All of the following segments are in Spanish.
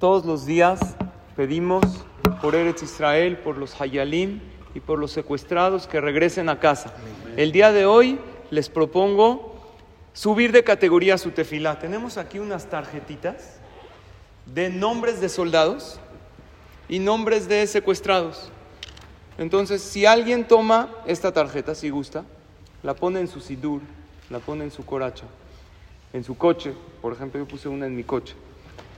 Todos los días pedimos por Eretz Israel, por los Hayalim y por los secuestrados que regresen a casa. El día de hoy les propongo subir de categoría su tefilá. Tenemos aquí unas tarjetitas de nombres de soldados y nombres de secuestrados. Entonces, si alguien toma esta tarjeta, si gusta, la pone en su sidur, la pone en su coracha, en su coche, por ejemplo, yo puse una en mi coche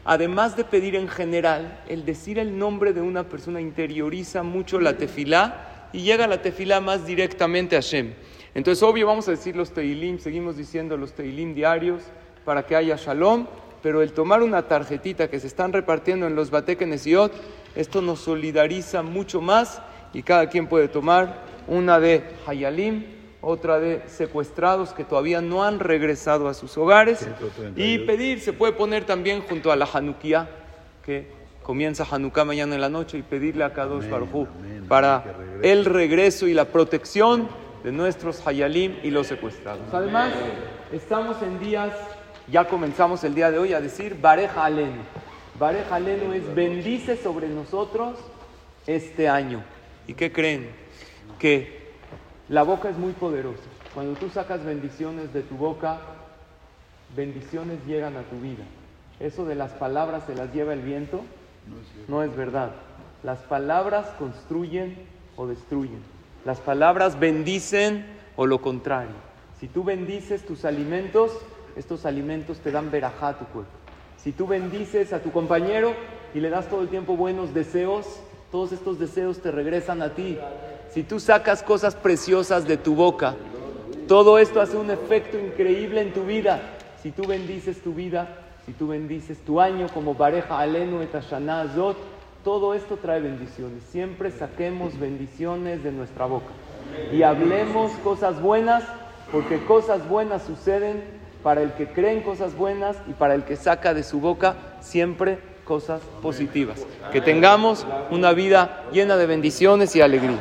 además de pedir en general, el decir el nombre de una persona interioriza mucho la tefilá y llega la tefilá más directamente a Shem. Entonces, obvio, vamos a decir los teilim, seguimos diciendo los teilim diarios para que haya shalom, pero el tomar una tarjetita que se están repartiendo en los batekenesiot, esto nos solidariza mucho más y cada quien puede tomar una de Hayalim, otra de secuestrados que todavía no han regresado a sus hogares. Y pedir, se puede poner también junto a la Hanukkah, que comienza Hanukkah mañana en la noche, y pedirle a Kadosh Baruj para el regreso y la protección de nuestros Hayalim y los secuestrados. Además, estamos en días, ya comenzamos el día de hoy a decir Bareja Alenu. Bareja Alenu es bendice sobre nosotros este año. ¿Y qué creen? Que la boca es muy poderosa. Cuando tú sacas bendiciones de tu boca, bendiciones llegan a tu vida. Eso de las palabras se las lleva el viento no es, verdad. Las palabras construyen o destruyen. Las palabras bendicen o lo contrario. Si tú bendices tus alimentos, estos alimentos te dan verajá a tu cuerpo. Si tú bendices a tu compañero y le das todo el tiempo buenos deseos, todos estos deseos te regresan a ti. Si tú sacas cosas preciosas de tu boca, todo esto hace un efecto increíble en tu vida. Si tú bendices tu vida, si tú bendices tu año como pareja alenu et azot, todo esto trae bendiciones. Siempre saquemos bendiciones de nuestra boca y hablemos cosas buenas, porque cosas buenas suceden para el que cree en cosas buenas y para el que saca de su boca siempre cosas positivas. Que tengamos una vida llena de bendiciones y alegría.